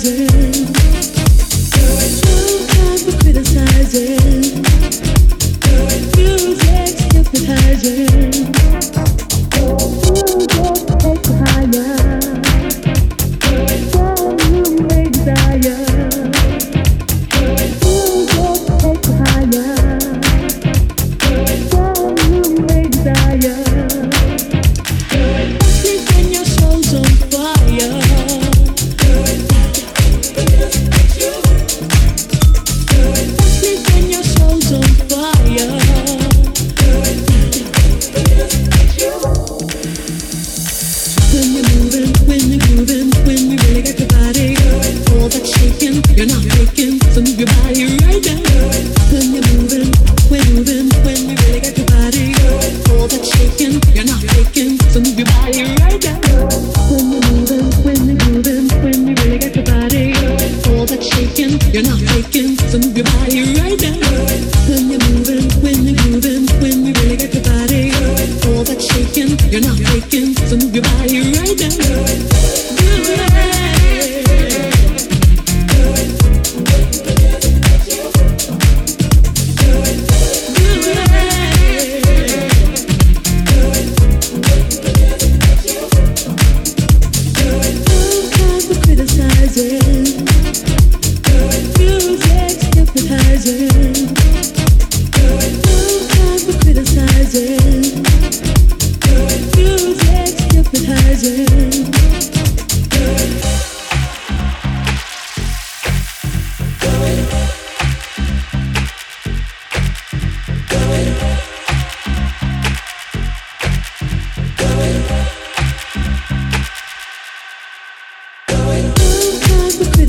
criticizing. No time for criticizing.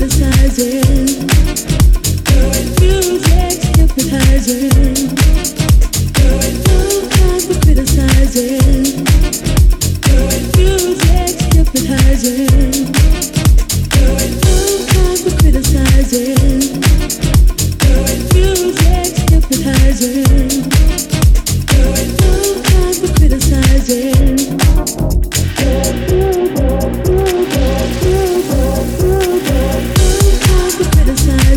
criticizing.